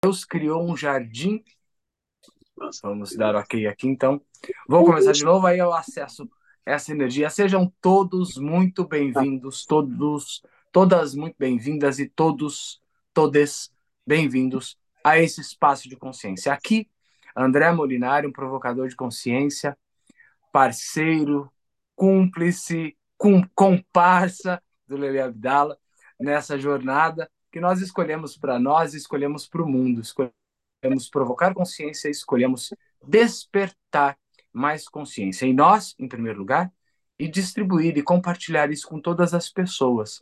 Deus criou um jardim. Vamos dar ok aqui, então. Vou começar de novo, aí eu acesso essa energia. Sejam todos muito bem-vindos, todos, todas muito bem-vindas e todos, todes bem-vindos a esse espaço de consciência. Aqui, André Molinari, um provocador de consciência, parceiro, cúmplice, com, comparsa do Lele Abdala nessa jornada que nós escolhemos para nós, escolhemos para o mundo, escolhemos provocar consciência, escolhemos despertar mais consciência em nós, em primeiro lugar, e distribuir e compartilhar isso com todas as pessoas.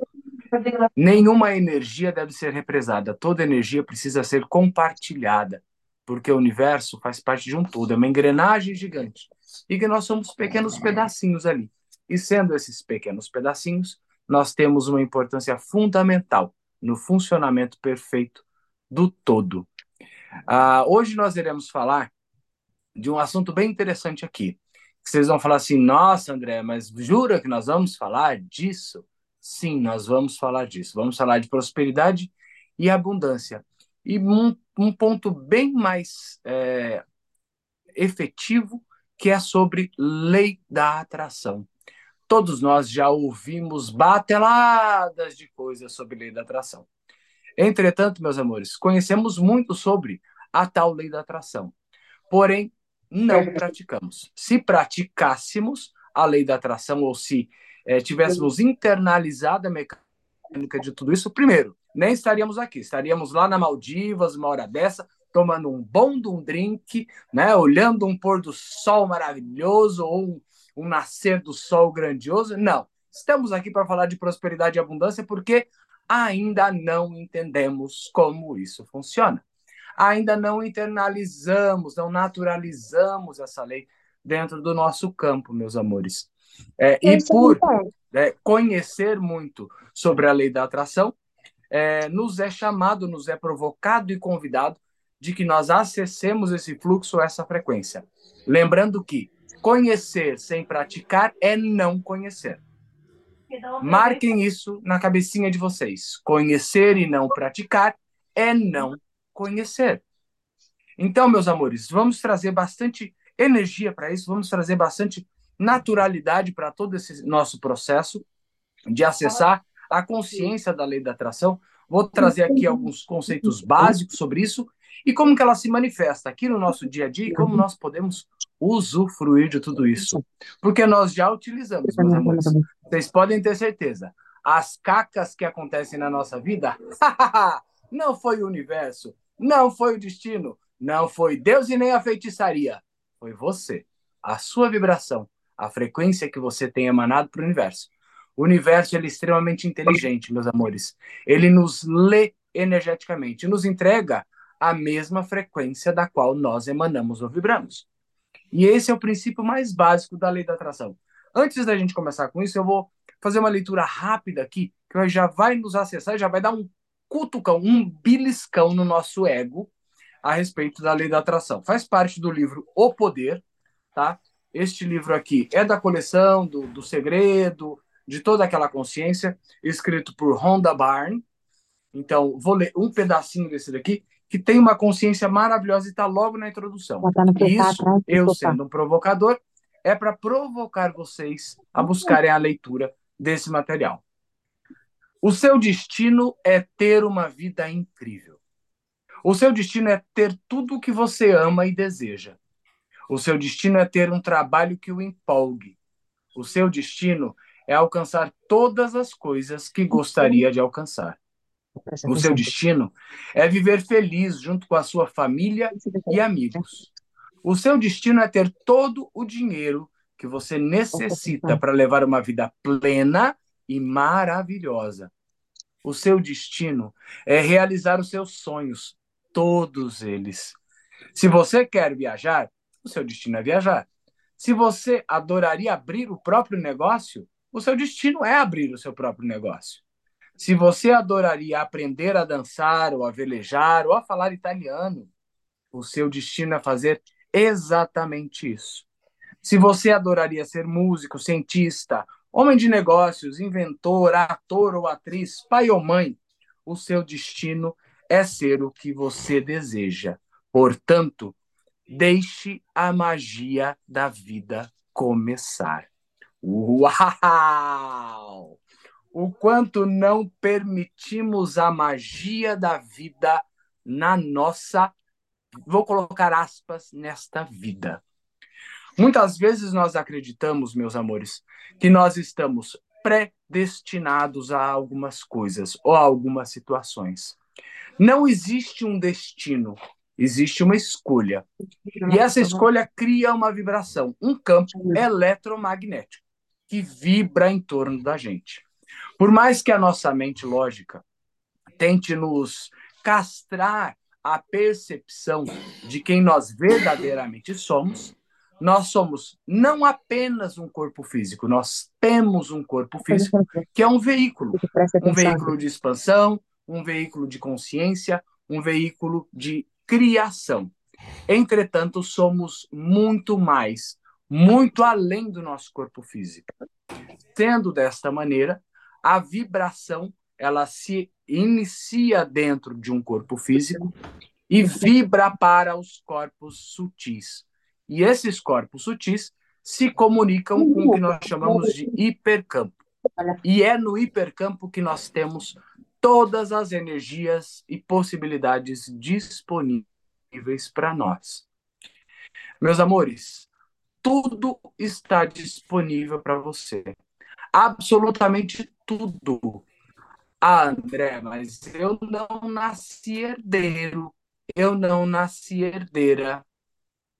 Nenhuma energia deve ser represada, toda energia precisa ser compartilhada, porque o universo faz parte de um todo, é uma engrenagem gigante, e que nós somos pequenos pedacinhos ali. E sendo esses pequenos pedacinhos, nós temos uma importância fundamental no funcionamento perfeito do todo. Uh, hoje nós iremos falar de um assunto bem interessante aqui. Vocês vão falar assim, nossa, André, mas jura que nós vamos falar disso? Sim, nós vamos falar disso. Vamos falar de prosperidade e abundância. E um, um ponto bem mais é, efetivo, que é sobre lei da atração. Todos nós já ouvimos bateladas de coisas sobre lei da atração. Entretanto, meus amores, conhecemos muito sobre a tal lei da atração. Porém, não praticamos. Se praticássemos a lei da atração ou se é, tivéssemos internalizado a mecânica de tudo isso, primeiro, nem estaríamos aqui. Estaríamos lá na Maldivas, uma hora dessa, tomando um bom de um drink, né, olhando um pôr do sol maravilhoso ou um nascer do sol grandioso. Não. Estamos aqui para falar de prosperidade e abundância porque ainda não entendemos como isso funciona. Ainda não internalizamos, não naturalizamos essa lei dentro do nosso campo, meus amores. É, e por é, conhecer muito sobre a lei da atração, é, nos é chamado, nos é provocado e convidado de que nós acessemos esse fluxo, essa frequência. Lembrando que Conhecer sem praticar é não conhecer. Marquem isso na cabecinha de vocês. Conhecer e não praticar é não conhecer. Então, meus amores, vamos trazer bastante energia para isso, vamos trazer bastante naturalidade para todo esse nosso processo de acessar a consciência da lei da atração. Vou trazer aqui alguns conceitos básicos sobre isso e como que ela se manifesta aqui no nosso dia a dia e como nós podemos usufruir de tudo isso. Porque nós já utilizamos, meus amores. Vocês podem ter certeza. As cacas que acontecem na nossa vida, não foi o universo, não foi o destino, não foi Deus e nem a feitiçaria. Foi você, a sua vibração, a frequência que você tem emanado para o universo. O universo ele é extremamente inteligente, meus amores. Ele nos lê energeticamente, nos entrega a mesma frequência da qual nós emanamos ou vibramos. E esse é o princípio mais básico da lei da atração. Antes da gente começar com isso, eu vou fazer uma leitura rápida aqui, que já vai nos acessar já vai dar um cutucão, um beliscão no nosso ego a respeito da lei da atração. Faz parte do livro O Poder, tá? Este livro aqui é da coleção do, do Segredo, de toda aquela consciência, escrito por Rhonda Byrne. Então, vou ler um pedacinho desse daqui que tem uma consciência maravilhosa e está logo na introdução. Isso, eu sendo um provocador, é para provocar vocês a buscarem a leitura desse material. O seu destino é ter uma vida incrível. O seu destino é ter tudo o que você ama e deseja. O seu destino é ter um trabalho que o empolgue. O seu destino é alcançar todas as coisas que gostaria de alcançar. O seu destino é viver feliz junto com a sua família e amigos. O seu destino é ter todo o dinheiro que você necessita para levar uma vida plena e maravilhosa. O seu destino é realizar os seus sonhos, todos eles. Se você quer viajar, o seu destino é viajar. Se você adoraria abrir o próprio negócio, o seu destino é abrir o seu próprio negócio. Se você adoraria aprender a dançar, ou a velejar, ou a falar italiano, o seu destino é fazer exatamente isso. Se você adoraria ser músico, cientista, homem de negócios, inventor, ator ou atriz, pai ou mãe, o seu destino é ser o que você deseja. Portanto, deixe a magia da vida começar. Uau! O quanto não permitimos a magia da vida na nossa, vou colocar aspas, nesta vida. Muitas vezes nós acreditamos, meus amores, que nós estamos predestinados a algumas coisas ou a algumas situações. Não existe um destino, existe uma escolha. E essa escolha cria uma vibração, um campo eletromagnético que vibra em torno da gente. Por mais que a nossa mente lógica tente nos castrar a percepção de quem nós verdadeiramente somos, nós somos não apenas um corpo físico, nós temos um corpo físico que é um veículo, um veículo de expansão, um veículo de consciência, um veículo de criação. Entretanto, somos muito mais, muito além do nosso corpo físico. Sendo desta maneira, a vibração ela se inicia dentro de um corpo físico e vibra para os corpos sutis. E esses corpos sutis se comunicam com o que nós chamamos de hipercampo. E é no hipercampo que nós temos todas as energias e possibilidades disponíveis para nós. Meus amores, tudo está disponível para você. Absolutamente tudo. Ah, André, mas eu não nasci herdeiro. Eu não nasci herdeira.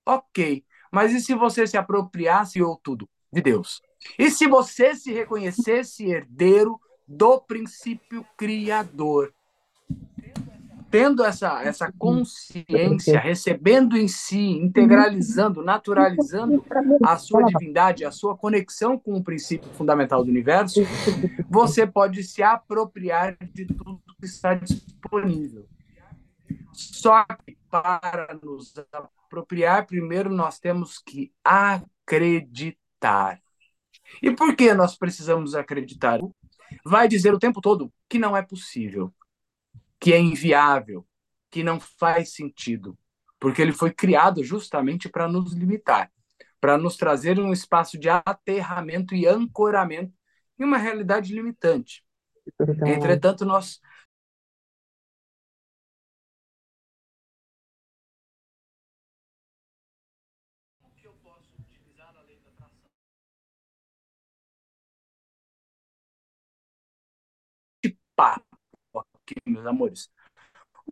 Ok, mas e se você se apropriasse ou tudo de Deus? E se você se reconhecesse herdeiro do princípio criador? Tendo essa, essa consciência, recebendo em si, integralizando, naturalizando a sua divindade, a sua conexão com o princípio fundamental do universo, você pode se apropriar de tudo que está disponível. Só que para nos apropriar, primeiro nós temos que acreditar. E por que nós precisamos acreditar? Vai dizer o tempo todo que não é possível que é inviável, que não faz sentido, porque ele foi criado justamente para nos limitar, para nos trazer um espaço de aterramento e ancoramento em uma realidade limitante. Entretanto, nós papo aqui, meus amores.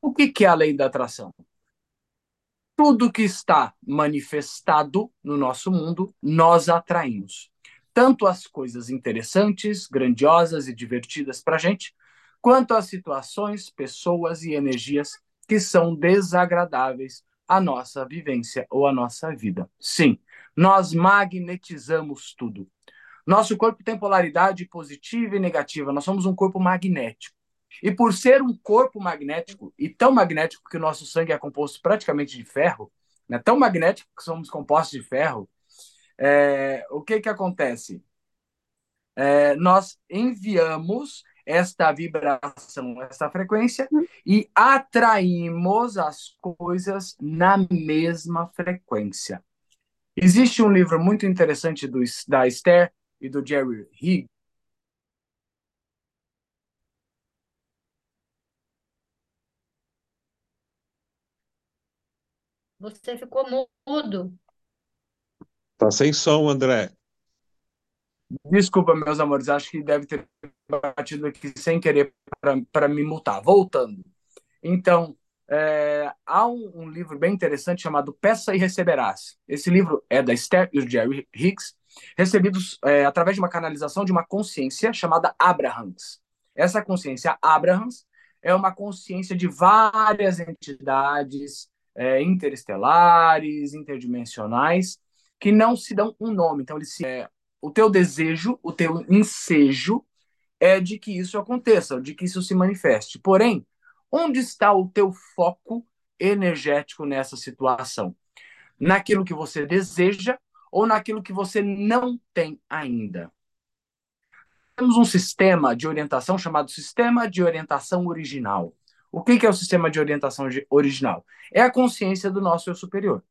O que, que é a lei da atração? Tudo que está manifestado no nosso mundo, nós atraímos. Tanto as coisas interessantes, grandiosas e divertidas para a gente, quanto as situações, pessoas e energias que são desagradáveis à nossa vivência ou à nossa vida. Sim, nós magnetizamos tudo. Nosso corpo tem polaridade positiva e negativa, nós somos um corpo magnético. E por ser um corpo magnético, e tão magnético que o nosso sangue é composto praticamente de ferro, né? tão magnético que somos compostos de ferro, é, o que, que acontece? É, nós enviamos esta vibração, esta frequência, e atraímos as coisas na mesma frequência. Existe um livro muito interessante do, da Esther e do Jerry Você ficou mudo. Tá sem som, André. Desculpa, meus amores, acho que deve ter batido aqui sem querer para me multar. Voltando. Então, é, há um, um, livro bem interessante chamado Peça e Receberás. Esse livro é da Esther e do Jerry Hicks, recebidos é, através de uma canalização de uma consciência chamada Abrahams. Essa consciência Abrahams é uma consciência de várias entidades, é, interestelares, interdimensionais, que não se dão um nome. Então, eles se, é, o teu desejo, o teu ensejo é de que isso aconteça, de que isso se manifeste. Porém, onde está o teu foco energético nessa situação? Naquilo que você deseja ou naquilo que você não tem ainda? Temos um sistema de orientação chamado Sistema de Orientação Original. O que é o sistema de orientação original? É a consciência do nosso eu superior.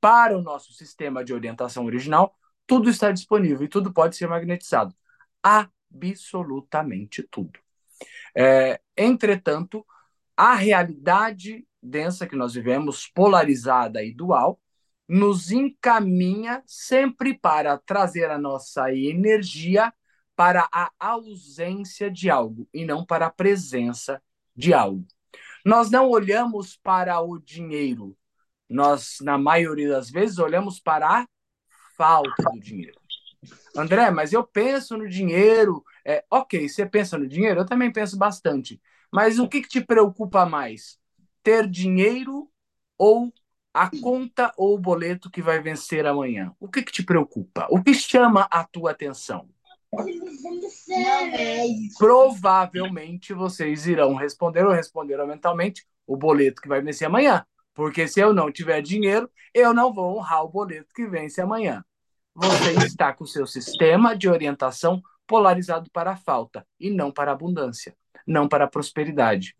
Para o nosso sistema de orientação original, tudo está disponível e tudo pode ser magnetizado. Absolutamente tudo. É, entretanto, a realidade densa que nós vivemos, polarizada e dual, nos encaminha sempre para trazer a nossa energia para a ausência de algo e não para a presença de algo. Nós não olhamos para o dinheiro, nós, na maioria das vezes, olhamos para a falta do dinheiro. André, mas eu penso no dinheiro. É, ok, você pensa no dinheiro? Eu também penso bastante. Mas o que, que te preocupa mais? Ter dinheiro ou a conta ou o boleto que vai vencer amanhã? O que, que te preocupa? O que chama a tua atenção? Provavelmente vocês irão responder ou responderam mentalmente o boleto que vai vencer amanhã. Porque se eu não tiver dinheiro, eu não vou honrar o boleto que vence amanhã. Você está com seu sistema de orientação polarizado para a falta e não para a abundância, não para a prosperidade.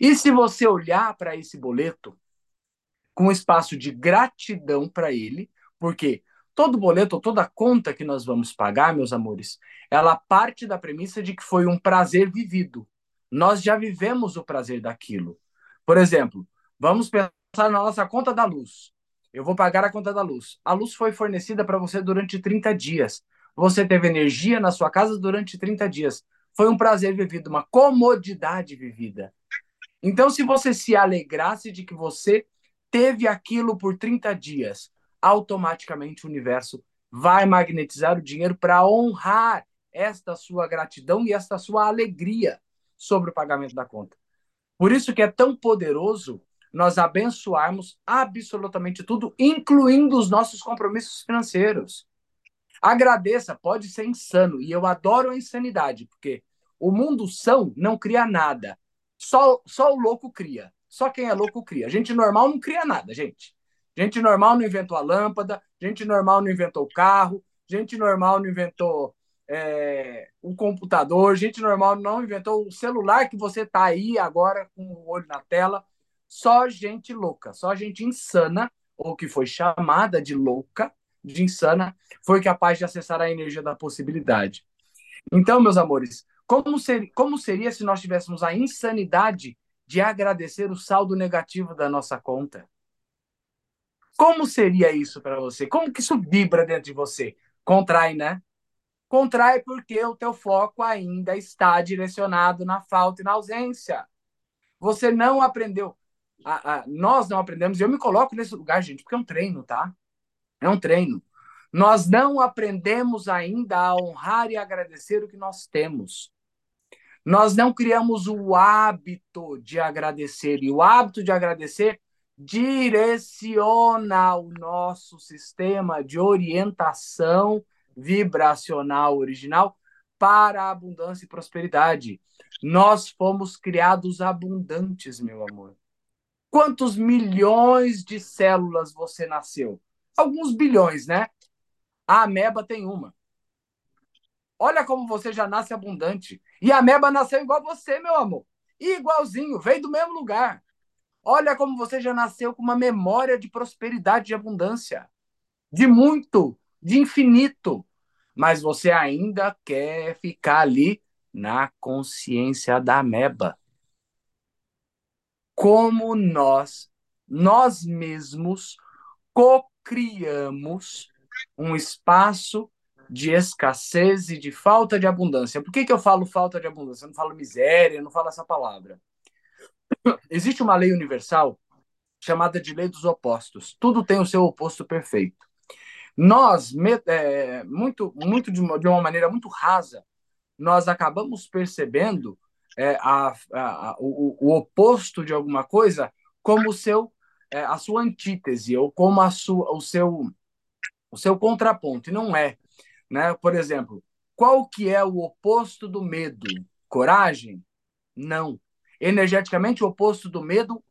E se você olhar para esse boleto com espaço de gratidão para ele, porque todo boleto, toda conta que nós vamos pagar, meus amores, ela parte da premissa de que foi um prazer vivido. Nós já vivemos o prazer daquilo. Por exemplo, vamos pensar na nossa conta da luz. Eu vou pagar a conta da luz. A luz foi fornecida para você durante 30 dias. Você teve energia na sua casa durante 30 dias. Foi um prazer vivido, uma comodidade vivida. Então, se você se alegrasse de que você teve aquilo por 30 dias, automaticamente o universo vai magnetizar o dinheiro para honrar esta sua gratidão e esta sua alegria sobre o pagamento da conta. Por isso que é tão poderoso nós abençoarmos absolutamente tudo, incluindo os nossos compromissos financeiros. Agradeça, pode ser insano, e eu adoro a insanidade, porque o mundo são não cria nada. Só, só o louco cria. Só quem é louco cria. Gente normal não cria nada, gente. Gente normal não inventou a lâmpada, gente normal não inventou o carro, gente normal não inventou é, o computador, gente normal não inventou o celular que você está aí agora com o olho na tela. Só gente louca, só gente insana, ou que foi chamada de louca, de insana, foi capaz de acessar a energia da possibilidade. Então, meus amores, como, ser, como seria se nós tivéssemos a insanidade de agradecer o saldo negativo da nossa conta? Como seria isso para você? Como que isso vibra dentro de você? Contrai, né? Contrai porque o teu foco ainda está direcionado na falta e na ausência. Você não aprendeu. A, a, nós não aprendemos, eu me coloco nesse lugar, gente, porque é um treino, tá? É um treino. Nós não aprendemos ainda a honrar e agradecer o que nós temos. Nós não criamos o hábito de agradecer, e o hábito de agradecer direciona o nosso sistema de orientação vibracional original para a abundância e prosperidade. Nós fomos criados abundantes, meu amor. Quantos milhões de células você nasceu? Alguns bilhões, né? A ameba tem uma. Olha como você já nasce abundante. E a ameba nasceu igual você, meu amor. Igualzinho, veio do mesmo lugar. Olha como você já nasceu com uma memória de prosperidade, de abundância, de muito, de infinito. Mas você ainda quer ficar ali na consciência da ameba. Como nós, nós mesmos, co-criamos um espaço de escassez e de falta de abundância. Por que, que eu falo falta de abundância? Eu não falo miséria, eu não falo essa palavra. Existe uma lei universal chamada de lei dos opostos. Tudo tem o seu oposto perfeito. Nós, é, muito, muito de uma, de uma maneira muito rasa, nós acabamos percebendo é, a, a, o, o, oposto de alguma coisa como o seu, é, a sua antítese ou como a sua, o seu, o seu contraponto. E não é, né? Por exemplo, qual que é o oposto do medo? Coragem? Não. Energeticamente, o oposto do medo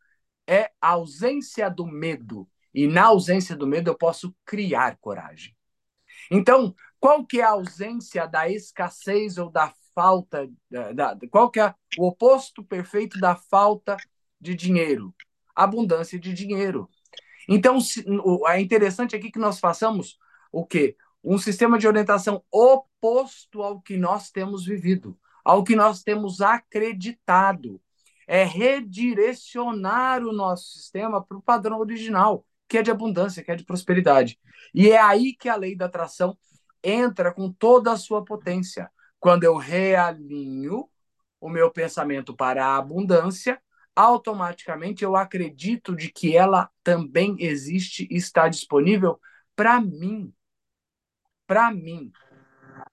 é a ausência do medo. E na ausência do medo, eu posso criar coragem. Então, qual que é a ausência da escassez ou da falta, da, qual que é o oposto perfeito da falta de dinheiro? Abundância de dinheiro. Então, se, o, é interessante aqui que nós façamos o quê? Um sistema de orientação oposto ao que nós temos vivido, ao que nós temos acreditado. É redirecionar o nosso sistema para o padrão original, que é de abundância, que é de prosperidade. E é aí que a lei da atração entra com toda a sua potência. Quando eu realinho o meu pensamento para a abundância, automaticamente eu acredito de que ela também existe e está disponível para mim. Para mim.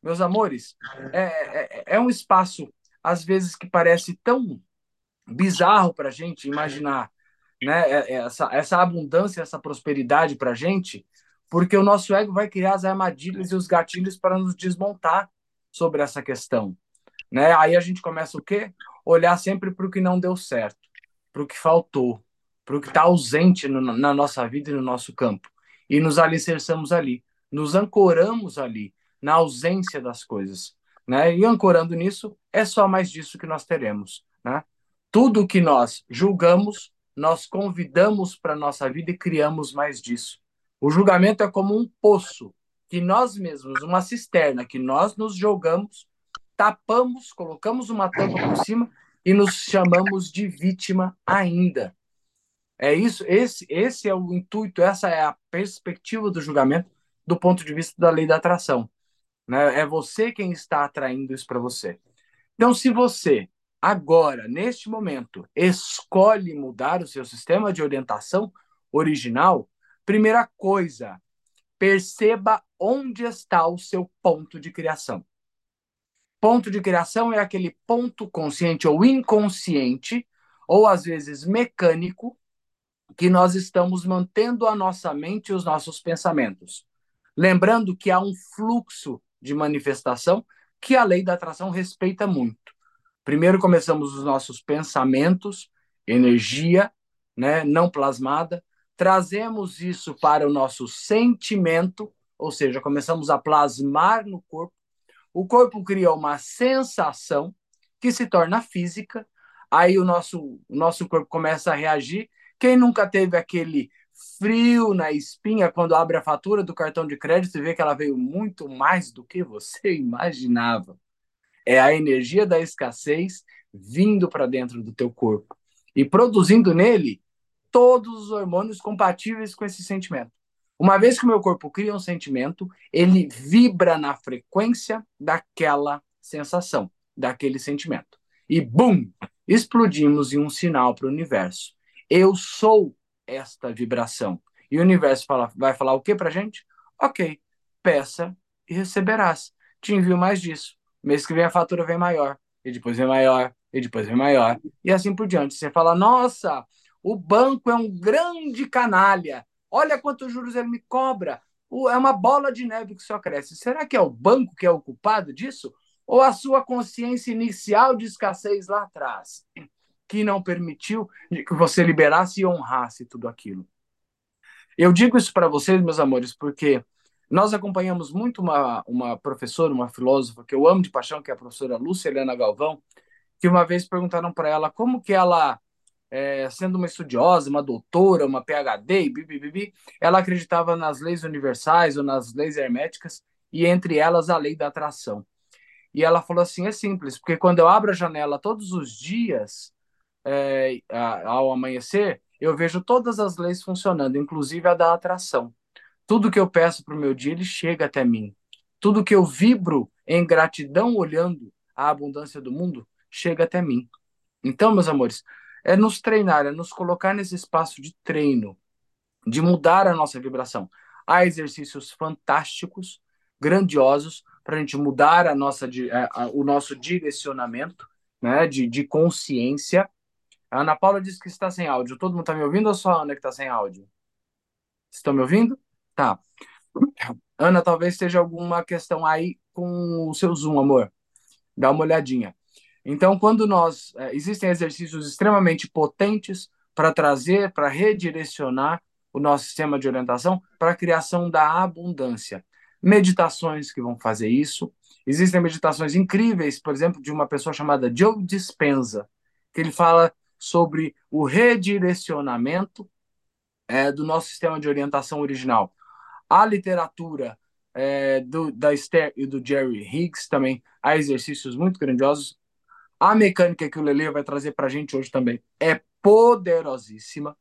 Meus amores, é, é, é, um espaço, às vezes, que parece tão bizarro para a gente imaginar né, é, é, essa, essa abundância, essa prosperidade para a gente, porque o nosso ego vai criar as armadilhas e os gatilhos para nos desmontar sobre essa questão. Né? Aí a gente começa o quê? Olhar sempre para o que não deu certo, para o que faltou, para o que está ausente no, na nossa vida e no nosso campo. E nos alicerçamos ali, nos ancoramos ali, na ausência das coisas. Né? E ancorando nisso, é só mais disso que nós teremos. Né? Tudo que nós julgamos, nós convidamos para a nossa vida e criamos mais disso. O julgamento é como um poço que nós mesmos, uma cisterna que nós nos jogamos, tapamos, colocamos uma tampa por cima e nos chamamos de vítima ainda. É isso, esse, esse é o intuito, essa é a perspectiva do julgamento do ponto de vista da lei da atração. Né? É você quem está atraindo isso para você. Então, se você agora, neste momento, escolhe mudar o seu sistema de orientação original, Primeira coisa, perceba onde está o seu ponto de criação. Ponto de criação é aquele ponto consciente ou inconsciente, ou às vezes mecânico, que nós estamos mantendo a nossa mente e os nossos pensamentos. Lembrando que há um fluxo de manifestação que a lei da atração respeita muito. Primeiro começamos os nossos pensamentos, energia, né, não plasmada, trazemos isso para o nosso sentimento, ou seja, começamos a plasmar no corpo. O corpo cria uma sensação que se torna física, aí o nosso, o nosso corpo começa a reagir. Quem nunca teve aquele frio na espinha quando abre a fatura do cartão de crédito e vê que ela veio muito mais do que você imaginava? É a energia da escassez vindo para dentro do teu corpo e produzindo nele todos os hormônios compatíveis com esse sentimento. Uma vez que o meu corpo cria um sentimento, ele vibra na frequência daquela sensação, daquele sentimento. E bum! Explodimos em um sinal para o universo. Eu sou esta vibração. E o universo fala, vai falar o que para gente? Ok, peça e receberás. Te envio mais disso. Mês que vem a fatura vem maior, e depois vem maior, e depois vem maior, e assim por diante. Você fala, nossa, o banco é um grande canalha. Olha quantos juros ele me cobra. É uma bola de neve que só cresce. Será que é o banco que é o culpado disso? Ou a sua consciência inicial de escassez lá atrás, que não permitiu que você liberasse e honrasse tudo aquilo? Eu digo isso para vocês, meus amores, porque nós acompanhamos muito uma, uma professora, uma filósofa que eu amo de paixão, que é a professora Lúcia Helena Galvão, que uma vez perguntaram para ela como que ela é, sendo uma estudiosa, uma doutora, uma PhD, ela acreditava nas leis universais ou nas leis herméticas, e entre elas a lei da atração. E ela falou assim: é simples, porque quando eu abro a janela todos os dias, é, ao amanhecer, eu vejo todas as leis funcionando, inclusive a da atração. Tudo que eu peço para o meu dia, ele chega até mim. Tudo que eu vibro em gratidão olhando a abundância do mundo, chega até mim. Então, meus amores, é nos treinar, é nos colocar nesse espaço de treino, de mudar a nossa vibração. Há exercícios fantásticos, grandiosos, para a gente mudar a nossa, a, o nosso direcionamento né, de, de consciência. A Ana Paula disse que está sem áudio. Todo mundo está me ouvindo ou só a Ana que está sem áudio? Estão me ouvindo? Tá. Ana, talvez esteja alguma questão aí com o seu Zoom, amor. Dá uma olhadinha. Então, quando nós é, existem exercícios extremamente potentes para trazer, para redirecionar o nosso sistema de orientação para a criação da abundância. Meditações que vão fazer isso, Existem meditações incríveis, por exemplo, de uma pessoa chamada Joe Dispenza, que ele fala sobre o redirecionamento é, do nosso sistema de orientação original. A literatura é, do, da Esther e do Jerry Higgs também há exercícios muito grandiosos. A mecânica que o Lele vai trazer para a gente hoje também é poderosíssima,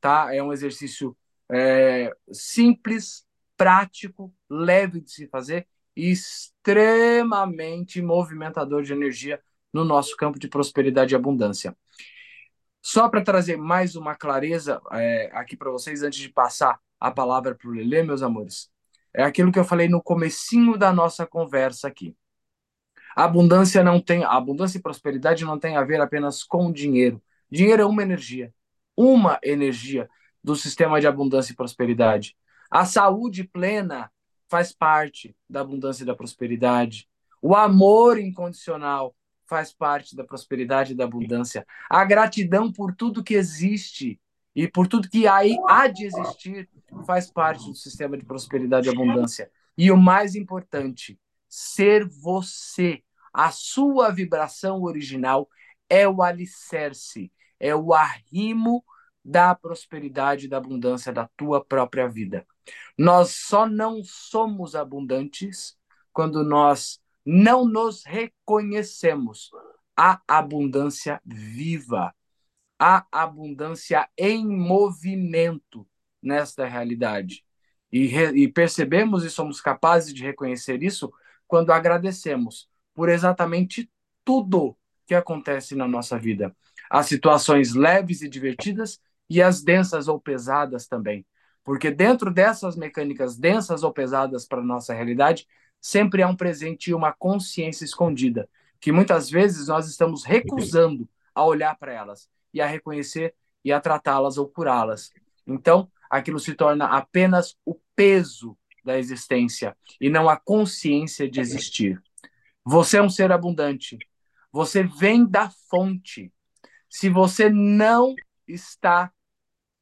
tá? É um exercício é, simples, prático, leve de se fazer e extremamente movimentador de energia no nosso campo de prosperidade e abundância. Só para trazer mais uma clareza é, aqui para vocês, antes de passar a palavra para o Lelê, meus amores, é aquilo que eu falei no comecinho da nossa conversa aqui. Abundância não tem, abundância e prosperidade não tem a ver apenas com dinheiro. Dinheiro é uma energia, uma energia do sistema de abundância e prosperidade. A saúde plena faz parte da abundância e da prosperidade. O amor incondicional faz parte da prosperidade e da abundância. A gratidão por tudo que existe e por tudo que aí há de existir faz parte do sistema de prosperidade e abundância. E o mais importante, ser você. A sua vibração original é o alicerce, é o arrimo da prosperidade e da abundância da tua própria vida. Nós só não somos abundantes quando nós não nos reconhecemos a abundância viva, a abundância em movimento nesta realidade. E, re, e percebemos e somos capazes de reconhecer isso quando agradecemos por exatamente tudo que acontece na nossa vida. As situações leves e divertidas e as densas ou pesadas também. Porque dentro dessas mecânicas densas ou pesadas para a nossa realidade, sempre há um presente e uma consciência escondida, que muitas vezes nós estamos recusando a olhar para elas e a reconhecer e a tratá-las ou curá-las. Então, aquilo se torna apenas o peso da existência e não a consciência de existir. Você é um ser abundante. Você vem da fonte. Se você não está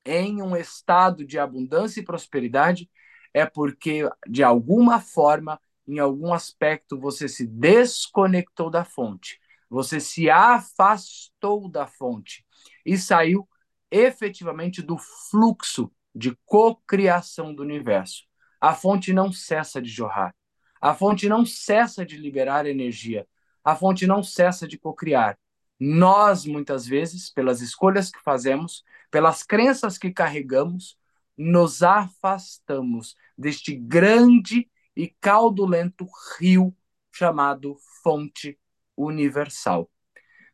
em um estado de abundância e prosperidade, é porque, de alguma forma, em algum aspecto, você se desconectou da fonte, você se afastou da fonte e saiu efetivamente do fluxo de cocriação do universo. A fonte não cessa de jorrar. A fonte não cessa de liberar energia. A fonte não cessa de cocriar. Nós, muitas vezes, pelas escolhas que fazemos, pelas crenças que carregamos, nos afastamos deste grande e caudulento rio chamado Fonte Universal.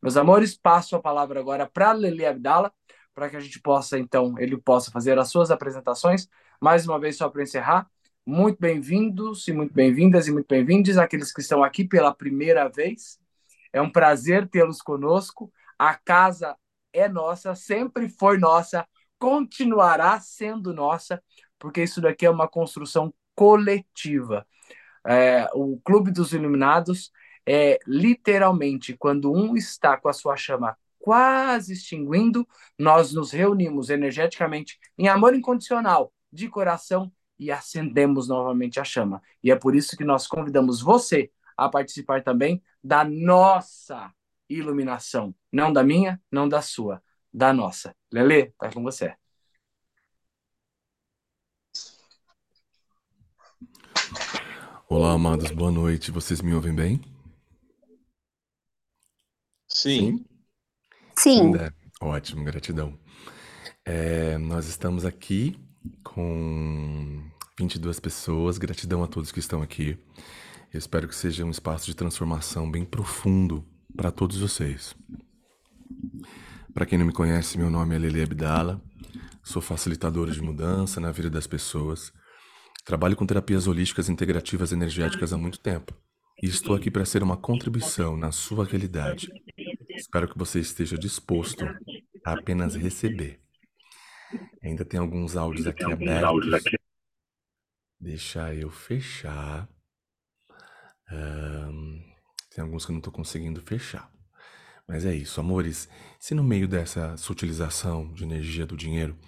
Meus amores, passo a palavra agora para Lele Abdala, para que a gente possa, então, ele possa fazer as suas apresentações. Mais uma vez, só para encerrar, muito bem-vindos e muito bem-vindas e muito bem-vindos aqueles que estão aqui pela primeira vez. É um prazer tê-los conosco. A casa é nossa, sempre foi nossa, continuará sendo nossa, porque isso daqui é uma construção coletiva. É, o Clube dos Iluminados é literalmente quando um está com a sua chama quase extinguindo, nós nos reunimos energeticamente em amor incondicional, de coração, e acendemos novamente a chama. E é por isso que nós convidamos você a participar também da nossa iluminação. Não da minha, não da sua, da nossa. Lele, tá com você. Olá, amados, boa noite. Vocês me ouvem bem? Sim. Sim. É, ótimo, gratidão. É, nós estamos aqui com 22 pessoas. Gratidão a todos que estão aqui. Eu espero que seja um espaço de transformação bem profundo para todos vocês. Para quem não me conhece, meu nome é Lele Abdala. Sou facilitadora de mudança na vida das pessoas. Trabalho com terapias holísticas integrativas energéticas há muito tempo. E estou aqui para ser uma contribuição na sua realidade. Espero que você esteja disposto a apenas receber. Ainda tem alguns áudios aqui abertos. Deixa eu fechar. Um, tem alguns que eu não estou conseguindo fechar. Mas é isso, amores. Se no meio dessa sutilização de energia do dinheiro,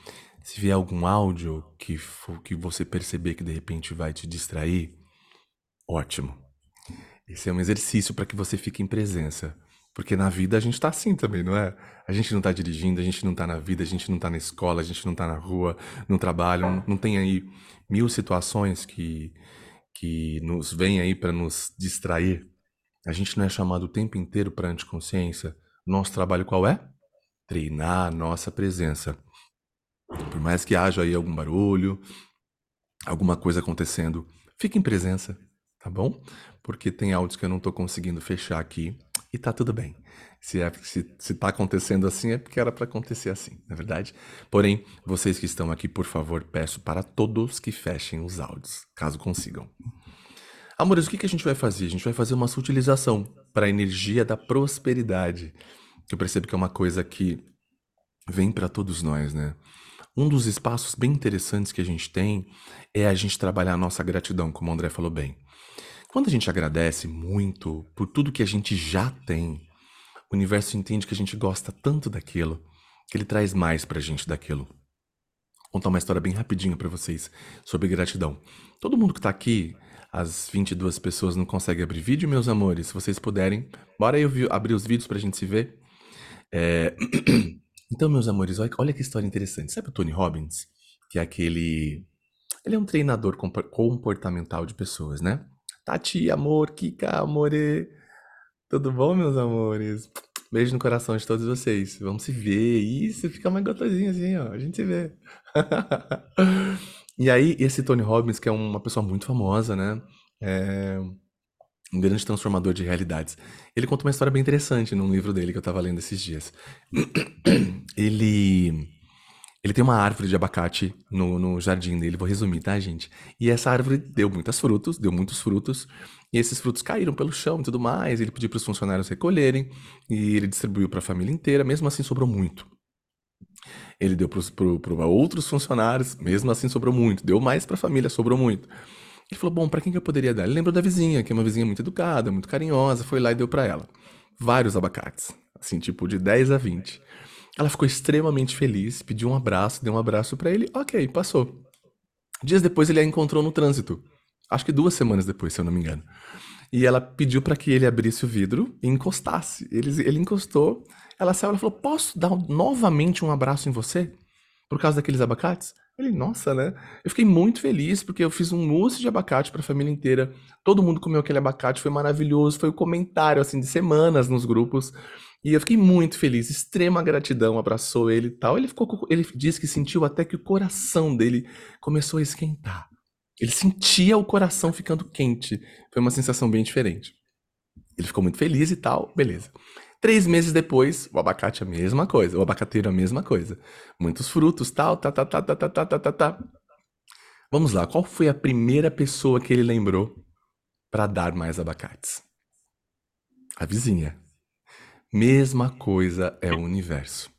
se vier algum áudio que, for, que você perceber que de repente vai te distrair, ótimo. Esse é um exercício para que você fique em presença. Porque na vida a gente tá assim também, não é? A gente não tá dirigindo, a gente não tá na vida, a gente não tá na escola, a gente não tá na rua, no trabalho, não, não tem aí mil situações que, que nos vêm aí para nos distrair. A gente não é chamado o tempo inteiro para anticonsciência. Nosso trabalho qual é? Treinar a nossa presença. Por mais que haja aí algum barulho, alguma coisa acontecendo, fique em presença, tá bom? Porque tem áudios que eu não estou conseguindo fechar aqui e tá tudo bem. Se, é, se, se tá acontecendo assim, é porque era para acontecer assim, na é verdade? Porém, vocês que estão aqui, por favor, peço para todos que fechem os áudios, caso consigam. Amores, o que, que a gente vai fazer? A gente vai fazer uma sutilização para a energia da prosperidade. Eu percebo que é uma coisa que vem para todos nós, né? Um dos espaços bem interessantes que a gente tem é a gente trabalhar a nossa gratidão, como o André falou bem. Quando a gente agradece muito por tudo que a gente já tem, o universo entende que a gente gosta tanto daquilo que ele traz mais pra gente daquilo. Vou contar uma história bem rapidinho para vocês sobre gratidão. Todo mundo que tá aqui, as 22 pessoas não conseguem abrir vídeo, meus amores. Se vocês puderem, bora aí abrir os vídeos pra gente se ver. É... Então, meus amores, olha, olha que história interessante. Sabe o Tony Robbins? Que é aquele. Ele é um treinador comportamental de pessoas, né? Tati, amor, Kika, amore. Tudo bom, meus amores? Beijo no coração de todos vocês. Vamos se ver. Isso, fica mais gostosinho assim, ó. A gente se vê. e aí, esse Tony Robbins, que é uma pessoa muito famosa, né? É um grande transformador de realidades. Ele conta uma história bem interessante num livro dele que eu estava lendo esses dias. Ele ele tem uma árvore de abacate no, no jardim dele, vou resumir, tá, gente? E essa árvore deu muitos frutos, deu muitos frutos, e esses frutos caíram pelo chão e tudo mais. Ele pediu para os funcionários recolherem, e ele distribuiu para a família inteira, mesmo assim sobrou muito. Ele deu para outros funcionários, mesmo assim sobrou muito. Deu mais para a família, sobrou muito. Ele falou: Bom, para quem que eu poderia dar? Ele lembrou da vizinha, que é uma vizinha muito educada, muito carinhosa, foi lá e deu para ela. Vários abacates, assim, tipo de 10 a 20. Ela ficou extremamente feliz, pediu um abraço, deu um abraço para ele, ok, passou. Dias depois ele a encontrou no trânsito. Acho que duas semanas depois, se eu não me engano. E ela pediu para que ele abrisse o vidro e encostasse. Ele, ele encostou, ela saiu, ela falou: Posso dar novamente um abraço em você? Por causa daqueles abacates? Falei, nossa, né? Eu fiquei muito feliz porque eu fiz um mousse de abacate para a família inteira. Todo mundo comeu aquele abacate, foi maravilhoso. Foi o um comentário assim de semanas nos grupos. E eu fiquei muito feliz, extrema gratidão, abraçou ele e tal. Ele ficou ele disse que sentiu até que o coração dele começou a esquentar. Ele sentia o coração ficando quente. Foi uma sensação bem diferente. Ele ficou muito feliz e tal, beleza. Três meses depois, o abacate é a mesma coisa, o abacateiro é a mesma coisa. Muitos frutos, tal, tá, tá, tá, tá, tá, tá, tá, tá, tá. Vamos lá, qual foi a primeira pessoa que ele lembrou para dar mais abacates? A vizinha. Mesma coisa é o universo.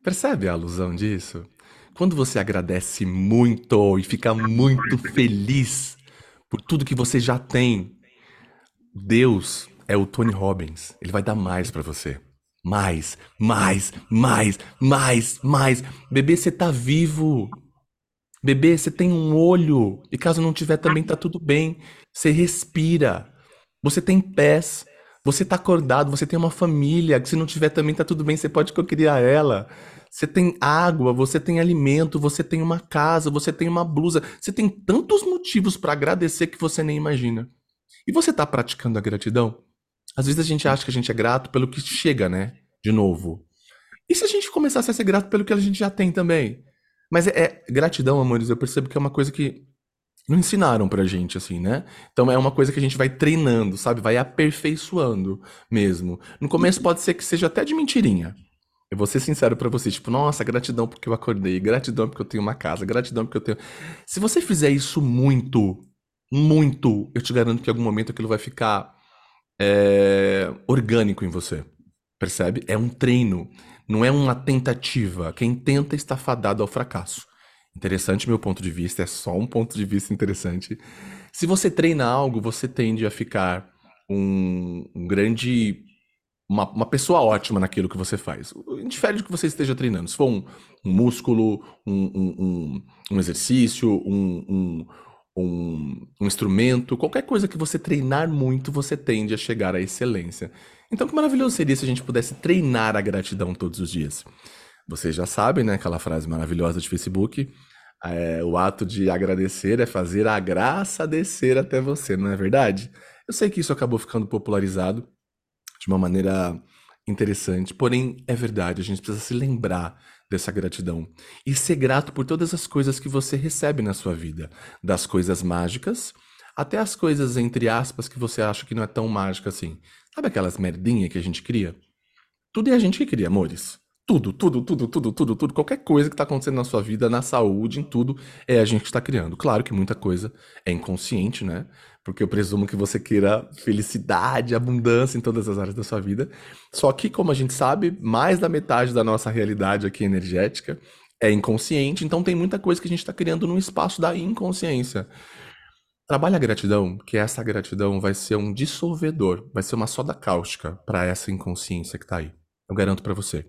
Percebe a alusão disso? Quando você agradece muito e fica muito feliz por tudo que você já tem, Deus é o Tony Robbins. Ele vai dar mais para você. Mais, mais, mais, mais, mais. Bebê, você tá vivo. Bebê, você tem um olho. E caso não tiver também tá tudo bem. Você respira. Você tem pés. Você tá acordado, você tem uma família, se não tiver também tá tudo bem, você pode cocriar ela. Você tem água, você tem alimento, você tem uma casa, você tem uma blusa, você tem tantos motivos para agradecer que você nem imagina. E você tá praticando a gratidão? Às vezes a gente acha que a gente é grato pelo que chega, né? De novo. E se a gente começasse a ser grato pelo que a gente já tem também? Mas é, é gratidão, amores, eu percebo que é uma coisa que não ensinaram pra gente, assim, né? Então é uma coisa que a gente vai treinando, sabe? Vai aperfeiçoando mesmo. No começo pode ser que seja até de mentirinha. Eu vou ser sincero para você, tipo, nossa, gratidão porque eu acordei, gratidão porque eu tenho uma casa, gratidão porque eu tenho. Se você fizer isso muito, muito, eu te garanto que em algum momento aquilo vai ficar é, orgânico em você. Percebe? É um treino, não é uma tentativa. Quem tenta está fadado ao fracasso. Interessante meu ponto de vista, é só um ponto de vista interessante. Se você treina algo, você tende a ficar um, um grande. Uma, uma, pessoa ótima naquilo que você faz. Indiferente do que você esteja treinando. Se for um, um músculo, um, um, exercício, um, um, um instrumento, qualquer coisa que você treinar muito, você tende a chegar à excelência. Então, que maravilhoso seria se a gente pudesse treinar a gratidão todos os dias. Vocês já sabem, né? Aquela frase maravilhosa de Facebook. É, o ato de agradecer é fazer a graça descer até você, não é verdade? Eu sei que isso acabou ficando popularizado de uma maneira interessante, porém é verdade, a gente precisa se lembrar dessa gratidão e ser grato por todas as coisas que você recebe na sua vida, das coisas mágicas até as coisas entre aspas que você acha que não é tão mágica assim. Sabe aquelas merdinha que a gente cria? Tudo é a gente que cria, amores. Tudo, tudo, tudo, tudo, tudo, tudo. Qualquer coisa que está acontecendo na sua vida, na saúde, em tudo, é a gente que está criando. Claro que muita coisa é inconsciente, né? Porque eu presumo que você queira felicidade, abundância em todas as áreas da sua vida. Só que, como a gente sabe, mais da metade da nossa realidade aqui energética é inconsciente, então tem muita coisa que a gente está criando no espaço da inconsciência. Trabalha a gratidão, que essa gratidão vai ser um dissolvedor, vai ser uma soda cáustica para essa inconsciência que está aí. Eu garanto para você.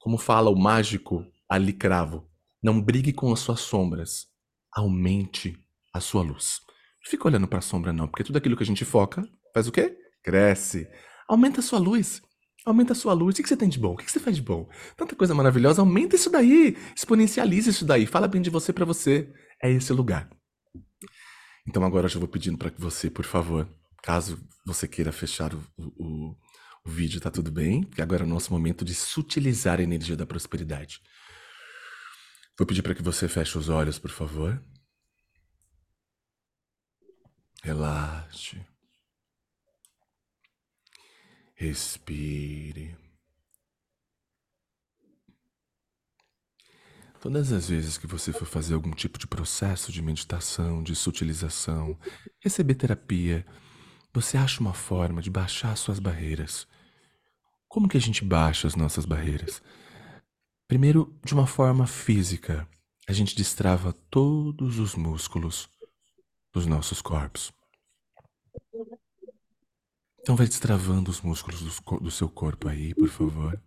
Como fala o mágico Ali Cravo, não brigue com as suas sombras, aumente a sua luz. Não fica olhando para a sombra não, porque tudo aquilo que a gente foca faz o quê? Cresce. Aumenta a sua luz. Aumenta a sua luz. O que você tem de bom? O que você faz de bom? Tanta coisa maravilhosa. Aumenta isso daí. Exponencialize isso daí. Fala bem de você para você. É esse lugar. Então agora eu já vou pedindo para que você, por favor, caso você queira fechar o, o, o vídeo tá tudo bem, agora é o nosso momento de sutilizar a energia da prosperidade. Vou pedir para que você feche os olhos, por favor. Relaxe. Respire. Todas as vezes que você for fazer algum tipo de processo de meditação, de sutilização, receber terapia, você acha uma forma de baixar suas barreiras. Como que a gente baixa as nossas barreiras? Primeiro, de uma forma física, a gente destrava todos os músculos dos nossos corpos. Então vai destravando os músculos do, do seu corpo aí, por favor.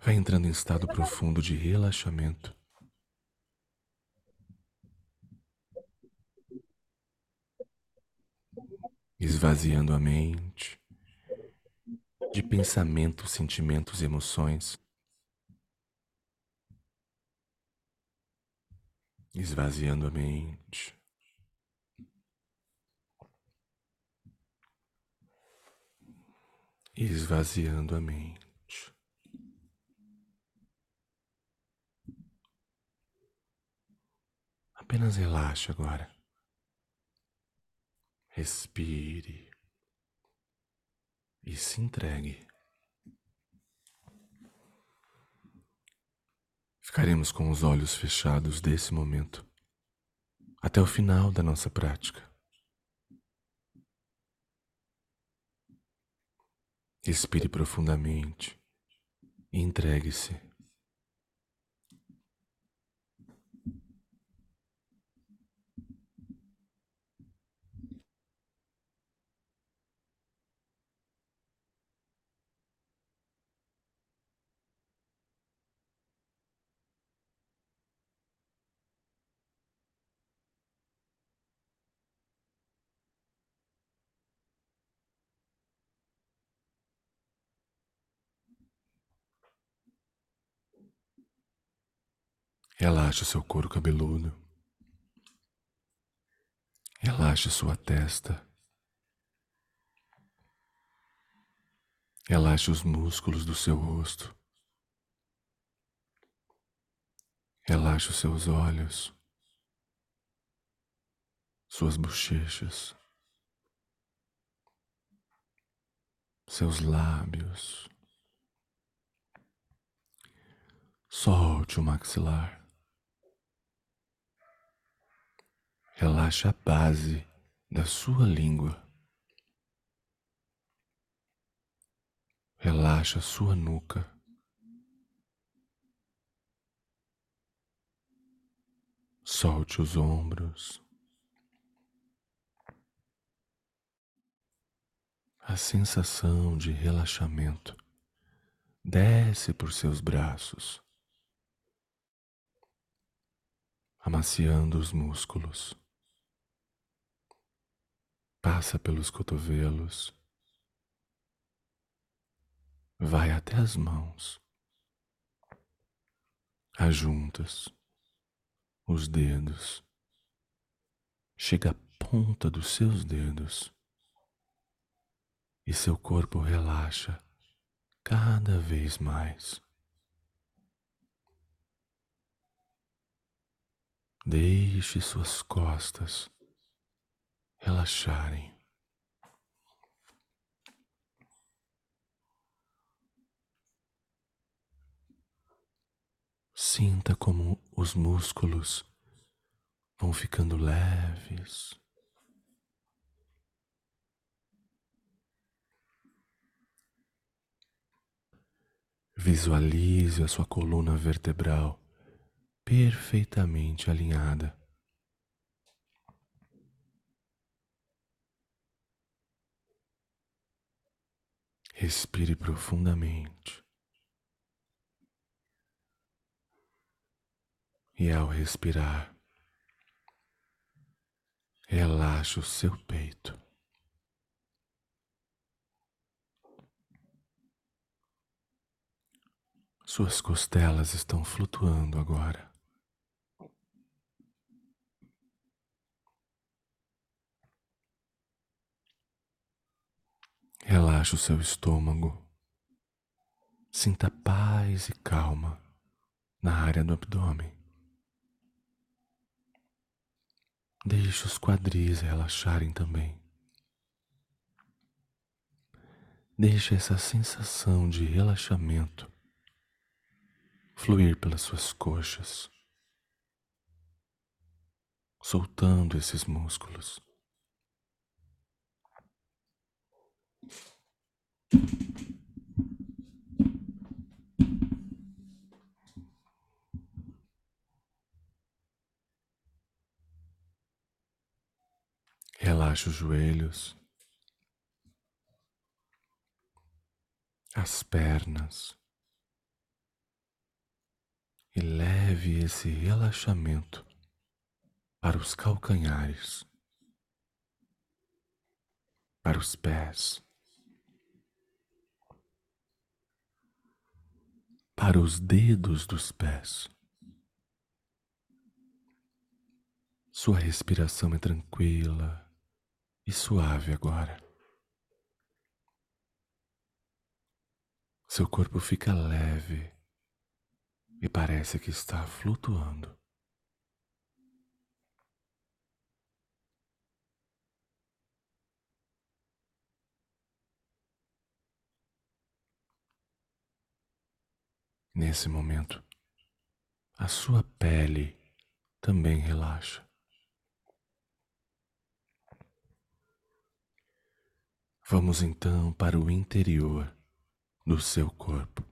Vai entrando em estado profundo de relaxamento. Esvaziando a mente de pensamentos, sentimentos e emoções. Esvaziando a mente. Esvaziando a mente. Apenas relaxe agora. Respire e se entregue. Ficaremos com os olhos fechados desse momento até o final da nossa prática. Respire profundamente e entregue-se. Relaxe seu couro cabeludo. Relaxe sua testa. Relaxe os músculos do seu rosto. Relaxe os seus olhos, suas bochechas, seus lábios. Solte o maxilar. Relaxa a base da sua língua. Relaxa a sua nuca. Solte os ombros. A sensação de relaxamento desce por seus braços. amaciando os músculos. Passa pelos cotovelos, vai até as mãos, as juntas, os dedos, chega à ponta dos seus dedos e seu corpo relaxa cada vez mais. Deixe suas costas relaxarem. Sinta como os músculos vão ficando leves. Visualize a sua coluna vertebral perfeitamente alinhada. Respire profundamente. E ao respirar, relaxe o seu peito. Suas costelas estão flutuando agora. Relaxe o seu estômago. Sinta paz e calma na área do abdômen. Deixe os quadris relaxarem também. Deixe essa sensação de relaxamento fluir pelas suas coxas, soltando esses músculos. Relaxe os joelhos, as pernas. E leve esse relaxamento para os calcanhares, para os pés, para os dedos dos pés. Sua respiração é tranquila e suave agora. Seu corpo fica leve e parece que está flutuando. Nesse momento, a sua pele também relaxa. Vamos então para o interior do seu corpo.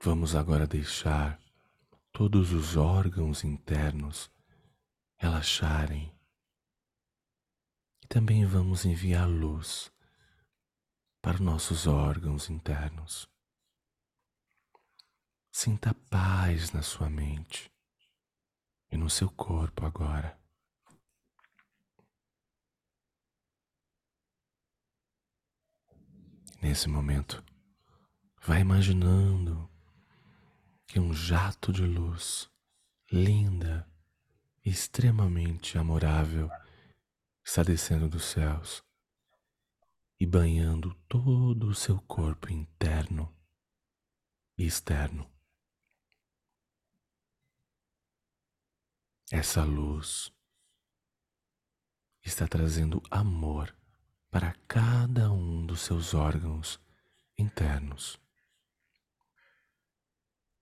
Vamos agora deixar todos os órgãos internos relaxarem e também vamos enviar luz para nossos órgãos internos. Sinta paz na sua mente e no seu corpo agora. Nesse momento, vá imaginando que um jato de luz linda extremamente amorável está descendo dos céus e banhando todo o seu corpo interno e externo. Essa luz está trazendo amor para cada um dos seus órgãos internos.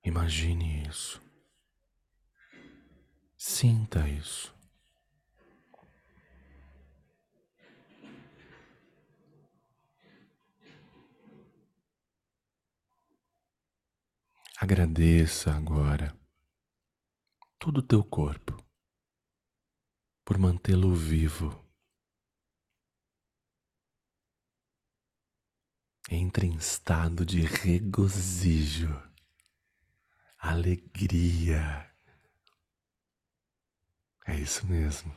Imagine isso. Sinta isso. Agradeça agora todo o teu corpo por mantê-lo vivo. entre em estado de regozijo, alegria. É isso mesmo.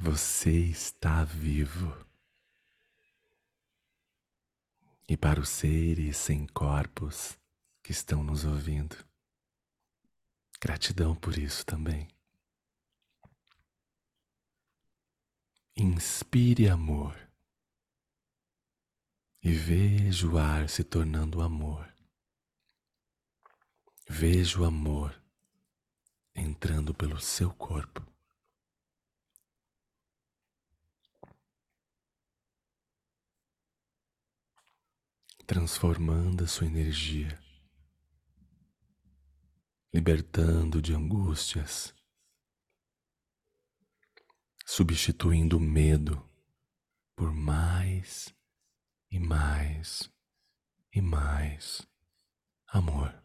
Você está vivo. E para os seres sem corpos que estão nos ouvindo, gratidão por isso também. Inspire amor e veja o ar se tornando amor. Veja o amor entrando pelo seu corpo. Transformando a sua energia, libertando de angústias, substituindo o medo por mais e mais e mais amor.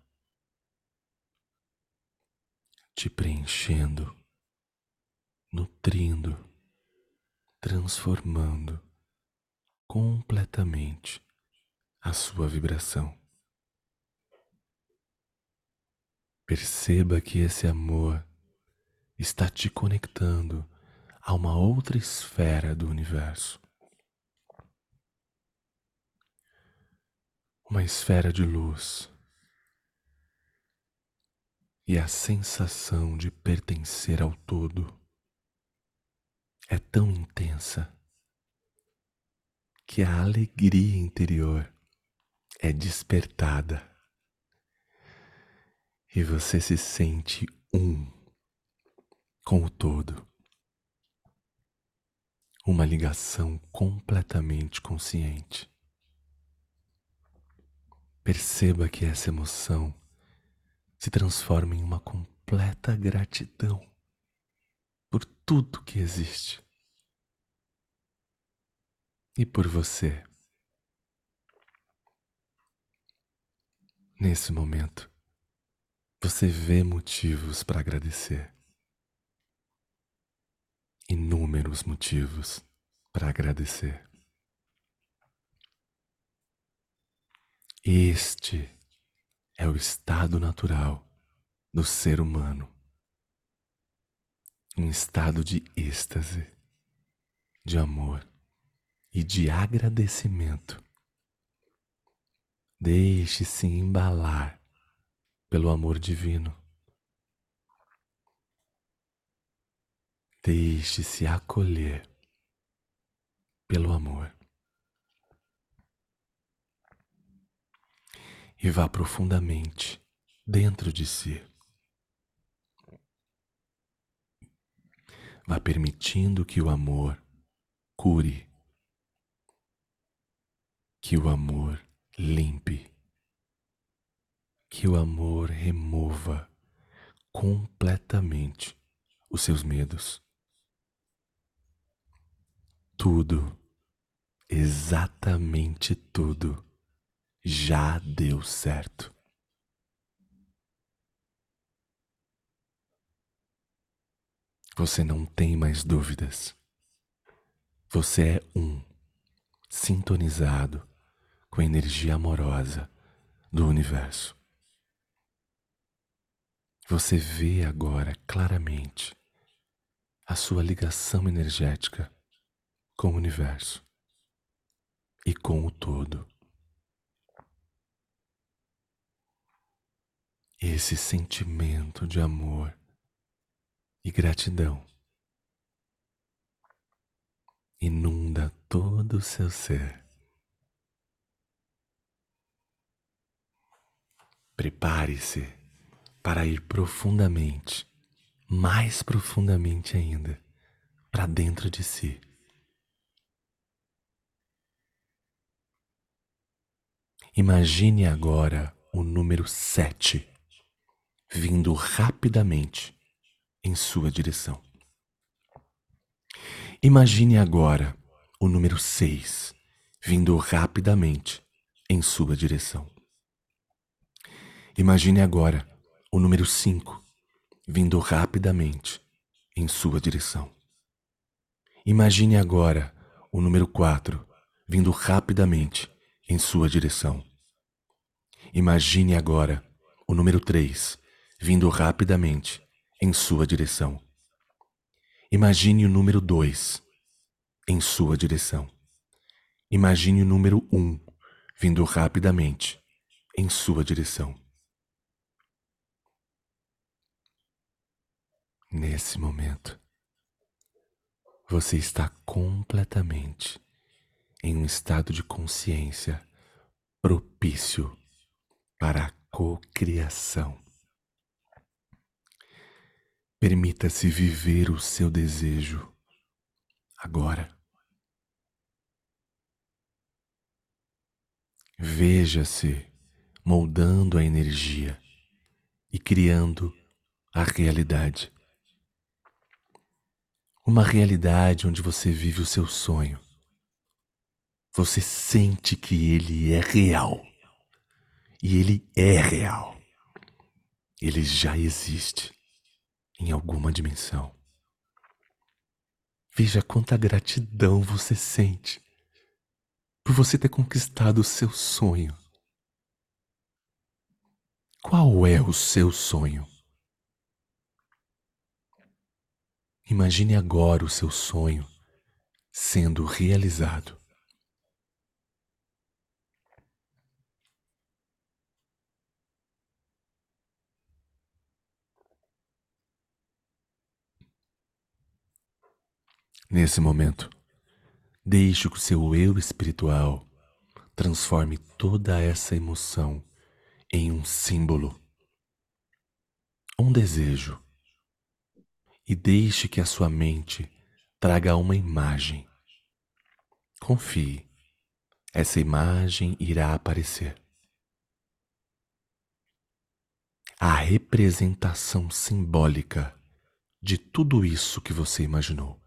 Te preenchendo, nutrindo, transformando completamente a sua vibração. Perceba que esse amor está te conectando a uma outra esfera do universo. uma esfera de luz e a sensação de pertencer ao todo é tão intensa que a alegria interior é despertada e você se sente um com o todo. Uma ligação completamente consciente. Perceba que essa emoção se transforma em uma completa gratidão por tudo que existe e por você. Nesse momento, você vê motivos para agradecer. Inúmeros motivos para agradecer. Este é o estado natural do ser humano. Um estado de êxtase, de amor e de agradecimento. Deixe-se embalar pelo amor divino. Deixe-se acolher pelo amor. e vá profundamente dentro de si. Vá permitindo que o amor cure, que o amor limpe, que o amor remova completamente os seus medos. Tudo, exatamente tudo já deu certo. Você não tem mais dúvidas. Você é um, sintonizado com a energia amorosa do universo. Você vê agora claramente a sua ligação energética com o universo e com o todo. esse sentimento de amor e gratidão inunda todo o seu ser. Prepare-se para ir profundamente, mais profundamente ainda, para dentro de si. Imagine agora o número sete vindo rapidamente em sua direção. Imagine agora o número 6 vindo rapidamente em sua direção. Imagine agora o número 5 vindo rapidamente em sua direção. Imagine agora o número 4 vindo rapidamente em sua direção. Imagine agora o número 3 vindo rapidamente em sua direção. Imagine o número 2 em sua direção. Imagine o número 1 vindo rapidamente em sua direção. Nesse momento, você está completamente em um estado de consciência propício para a cocriação. Permita-se viver o seu desejo agora. Veja-se moldando a energia e criando a realidade. Uma realidade onde você vive o seu sonho. Você sente que ele é real. E ele é real. Ele já existe em alguma dimensão. Veja quanta gratidão você sente por você ter conquistado o seu sonho. Qual é o seu sonho? Imagine agora o seu sonho sendo realizado. Nesse momento, deixe que o seu eu espiritual transforme toda essa emoção em um símbolo, um desejo, e deixe que a sua mente traga uma imagem. Confie, essa imagem irá aparecer. A representação simbólica de tudo isso que você imaginou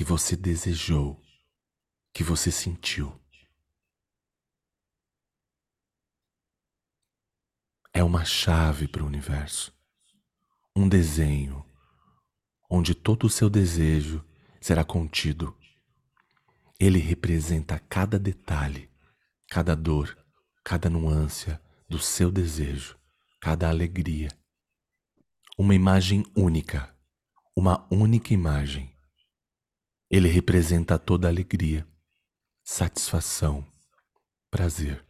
que você desejou, que você sentiu. É uma chave para o universo, um desenho onde todo o seu desejo será contido. Ele representa cada detalhe, cada dor, cada nuance do seu desejo, cada alegria. Uma imagem única, uma única imagem ele representa toda alegria, satisfação, prazer.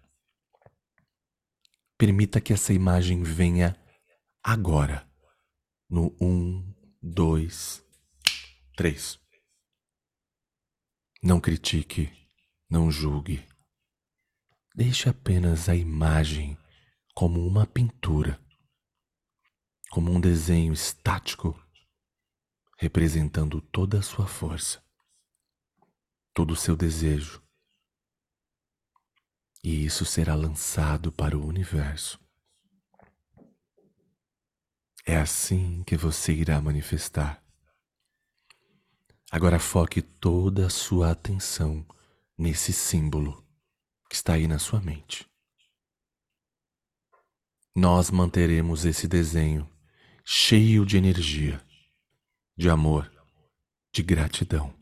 Permita que essa imagem venha agora, no um, dois, três. Não critique, não julgue. Deixe apenas a imagem como uma pintura, como um desenho estático, representando toda a sua força todo o seu desejo. E isso será lançado para o universo. É assim que você irá manifestar. Agora foque toda a sua atenção nesse símbolo que está aí na sua mente. Nós manteremos esse desenho cheio de energia, de amor, de gratidão.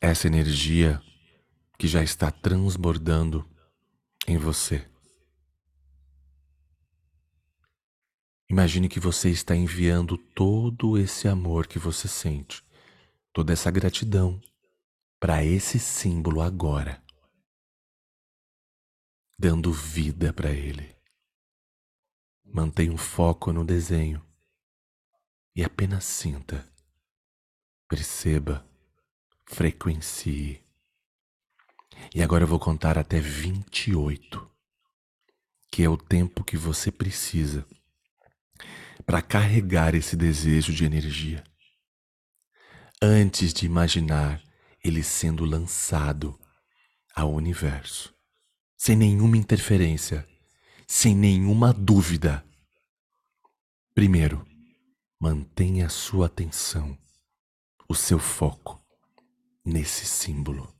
essa energia que já está transbordando em você. Imagine que você está enviando todo esse amor que você sente, toda essa gratidão para esse símbolo agora, dando vida para ele. Mantenha um foco no desenho e apenas sinta, perceba frequencie. E agora eu vou contar até 28, que é o tempo que você precisa para carregar esse desejo de energia. Antes de imaginar ele sendo lançado ao universo, sem nenhuma interferência, sem nenhuma dúvida. Primeiro, mantenha a sua atenção, o seu foco nesse símbolo.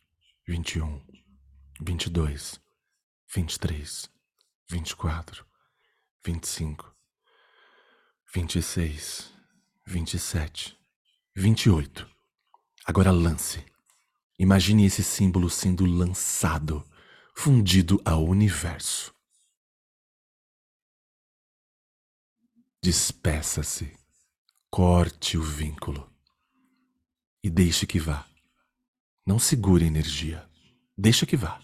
14, 15, 16, 17, 18, 19, 20, 21, 22, 23, 24, 25, 26, 27, 28. Agora lance. Imagine esse símbolo sendo lançado, fundido ao universo. Despeça-se, corte o vínculo e deixe que vá. Não segure a energia, deixa que vá.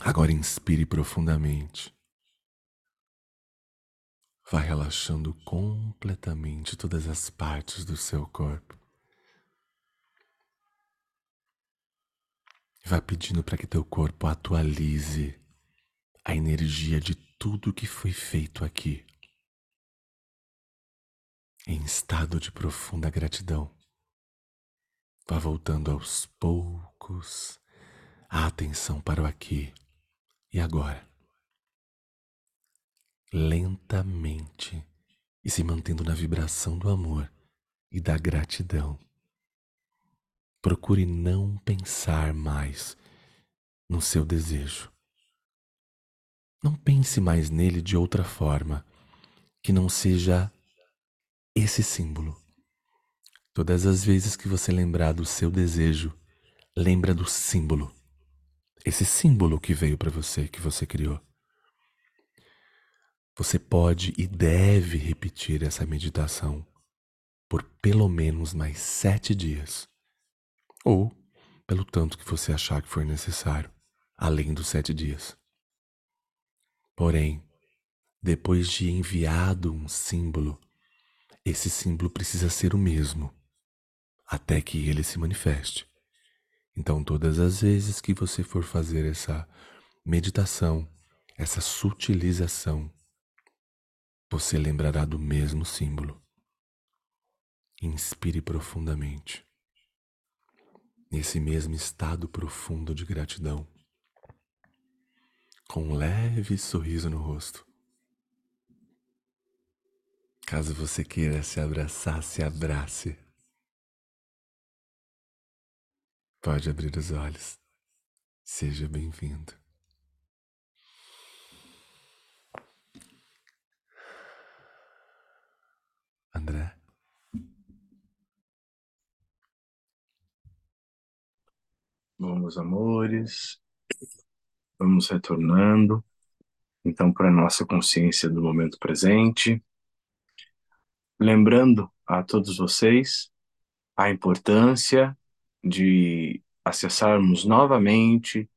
Agora inspire profundamente. Vai relaxando completamente todas as partes do seu corpo. Vai pedindo para que teu corpo atualize a energia de tudo que foi feito aqui. Em estado de profunda gratidão. Vá voltando aos poucos a atenção para o aqui e agora. Lentamente e se mantendo na vibração do amor e da gratidão. Procure não pensar mais no seu desejo. Não pense mais nele de outra forma que não seja esse símbolo. Todas as vezes que você lembrar do seu desejo, lembra do símbolo. Esse símbolo que veio para você, que você criou. Você pode e deve repetir essa meditação por pelo menos mais sete dias ou pelo tanto que você achar que for necessário, além dos sete dias. Porém, depois de enviado um símbolo, esse símbolo precisa ser o mesmo, até que ele se manifeste. Então, todas as vezes que você for fazer essa meditação, essa sutilização, você lembrará do mesmo símbolo. Inspire profundamente nesse mesmo estado profundo de gratidão, com um leve sorriso no rosto. Caso você queira se abraçar, se abrace. Pode abrir os olhos. Seja bem-vindo. André. Bom, meus amores, vamos retornando então para a nossa consciência do momento presente. Lembrando a todos vocês a importância de acessarmos novamente